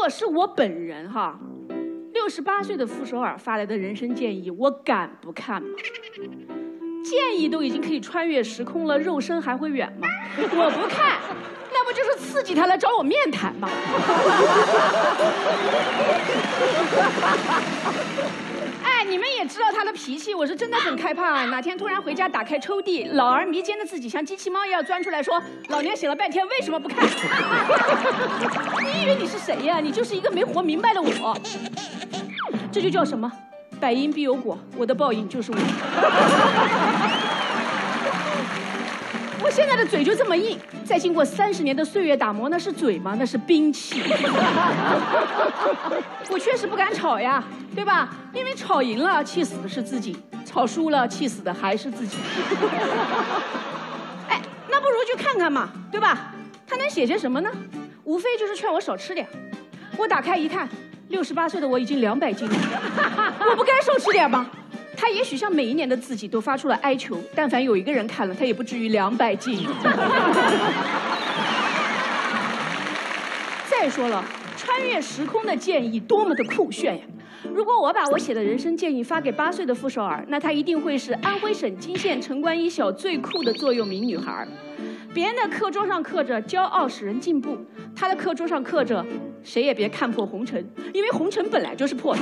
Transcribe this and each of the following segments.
果是我本人哈，六十八岁的傅首尔发来的人生建议，我敢不看吗？建议都已经可以穿越时空了，肉身还会远吗？我不看，那不就是刺激他来找我面谈吗？哎，你们也知道他的脾气，我是真的很害怕。哪天突然回家打开抽屉，老而弥坚的自己像机器猫一样钻出来说：“老娘醒了半天，为什么不看？” 你以为你是谁呀？你就是一个没活明白的我。这就叫什么？百因必有果，我的报应就是我。我现在的嘴就这么硬，再经过三十年的岁月打磨，那是嘴吗？那是兵器。我确实不敢吵呀，对吧？因为吵赢了，气死的是自己；吵输了，气死的还是自己。哎，那不如去看看嘛，对吧？他能写些什么呢？无非就是劝我少吃点。我打开一看。六十八岁的我已经两百斤了，我不该少吃点吗？他也许像每一年的自己都发出了哀求，但凡有一个人看了，他也不至于两百斤。再说了，穿越时空的建议多么的酷炫呀！如果我把我写的人生建议发给八岁的傅首尔，那她一定会是安徽省泾县城关一小最酷的座右铭女孩。别人的课桌上刻着“骄傲使人进步”，他的课桌上刻着“谁也别看破红尘”，因为红尘本来就是破的。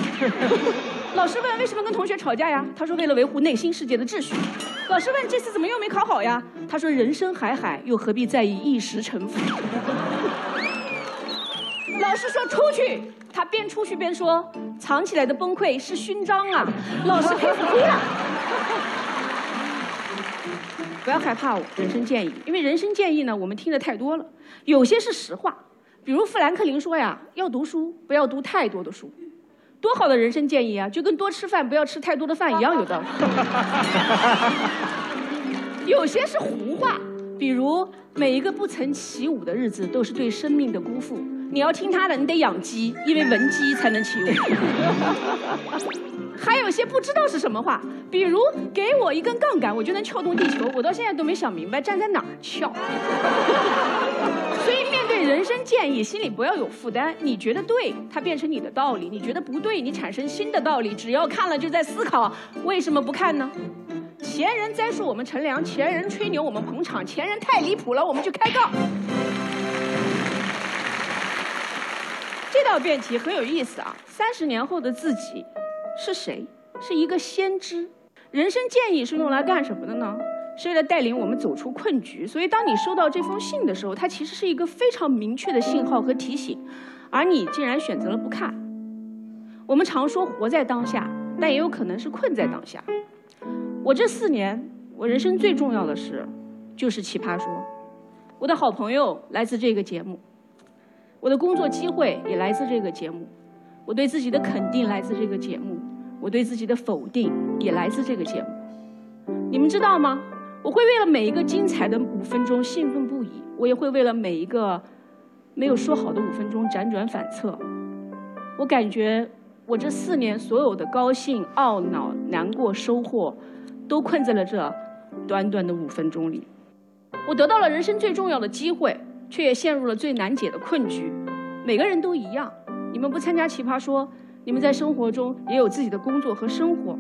老师问为什么跟同学吵架呀？他说为了维护内心世界的秩序。老师问这次怎么又没考好呀？他说人生海海，又何必在意一时沉浮？老师说出去，他边出去边说藏起来的崩溃是勋章啊！老师佩服哭了。不要害怕我人生建议，因为人生建议呢，我们听的太多了，有些是实话，比如富兰克林说呀，要读书，不要读太多的书，多好的人生建议啊，就跟多吃饭，不要吃太多的饭一样有道理。有些是胡话，比如每一个不曾起舞的日子都是对生命的辜负，你要听他的，你得养鸡，因为闻鸡才能起舞。还有些不知道是什么话，比如给我一根杠杆，我就能撬动地球。我到现在都没想明白站在哪儿撬。所以面对人生建议，心里不要有负担。你觉得对，它变成你的道理；你觉得不对，你产生新的道理。只要看了，就在思考为什么不看呢？前人栽树，我们乘凉；前人吹牛，我们捧场；前人太离谱了，我们就开杠。这道辩题很有意思啊！三十年后的自己。是谁？是一个先知。人生建议是用来干什么的呢？是为了带领我们走出困局。所以，当你收到这封信的时候，它其实是一个非常明确的信号和提醒，而你竟然选择了不看。我们常说活在当下，但也有可能是困在当下。我这四年，我人生最重要的事，就是奇葩说。我的好朋友来自这个节目，我的工作机会也来自这个节目。我对自己的肯定来自这个节目，我对自己的否定也来自这个节目。你们知道吗？我会为了每一个精彩的五分钟兴奋不已，我也会为了每一个没有说好的五分钟辗转反侧。我感觉我这四年所有的高兴、懊恼、难过、收获，都困在了这短短的五分钟里。我得到了人生最重要的机会，却也陷入了最难解的困局。每个人都一样。你们不参加奇葩说，你们在生活中也有自己的工作和生活，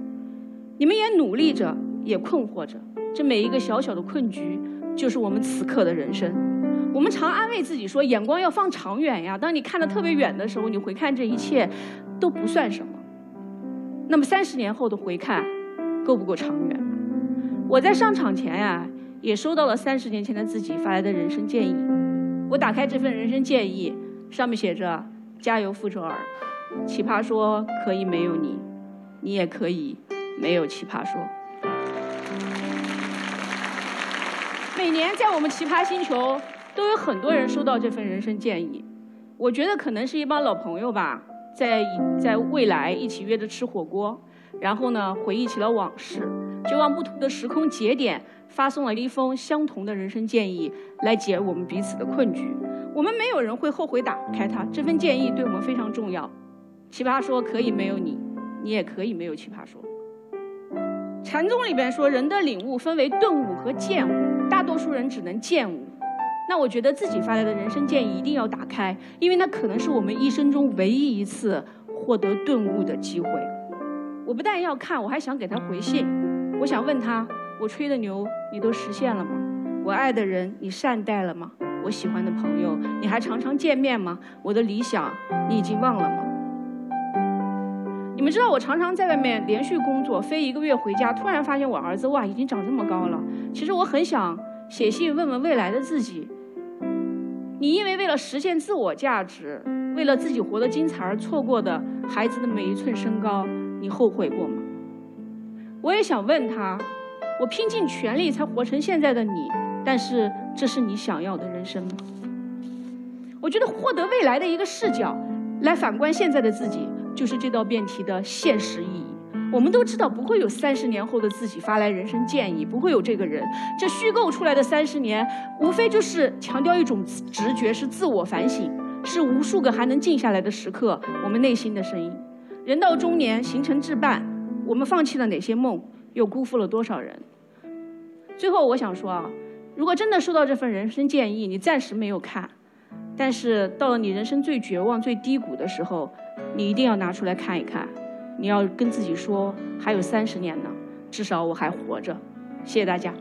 你们也努力着，也困惑着。这每一个小小的困局，就是我们此刻的人生。我们常安慰自己说，眼光要放长远呀。当你看得特别远的时候，你回看这一切，都不算什么。那么三十年后的回看，够不够长远？我在上场前呀，也收到了三十年前的自己发来的人生建议。我打开这份人生建议，上面写着。加油，傅首尔！奇葩说可以没有你，你也可以没有奇葩说。每年在我们奇葩星球，都有很多人收到这份人生建议。我觉得可能是一帮老朋友吧，在在未来一起约着吃火锅，然后呢回忆起了往事，就往不同的时空节点发送了一封相同的人生建议，来解我们彼此的困局。我们没有人会后悔打开它。这份建议对我们非常重要。奇葩说可以没有你，你也可以没有奇葩说。禅宗里边说，人的领悟分为顿悟和见悟，大多数人只能见悟。那我觉得自己发来的人生建议一定要打开，因为那可能是我们一生中唯一一次获得顿悟的机会。我不但要看，我还想给他回信。我想问他：我吹的牛你都实现了吗？我爱的人你善待了吗？我喜欢的朋友你还常常见面吗？我的理想你已经忘了吗？你们知道我常常在外面连续工作，飞一个月回家，突然发现我儿子哇已经长这么高了。其实我很想写信问问未来的自己：你因为为了实现自我价值，为了自己活得精彩而错过的孩子的每一寸身高，你后悔过吗？我也想问他：我拼尽全力才活成现在的你，但是这是你想要的人生吗？我觉得获得未来的一个视角，来反观现在的自己。就是这道辩题的现实意义。我们都知道，不会有三十年后的自己发来人生建议，不会有这个人。这虚构出来的三十年，无非就是强调一种直觉，是自我反省，是无数个还能静下来的时刻，我们内心的声音。人到中年，行程至半，我们放弃了哪些梦，又辜负了多少人？最后，我想说啊，如果真的收到这份人生建议，你暂时没有看，但是到了你人生最绝望、最低谷的时候。你一定要拿出来看一看，你要跟自己说，还有三十年呢，至少我还活着。谢谢大家。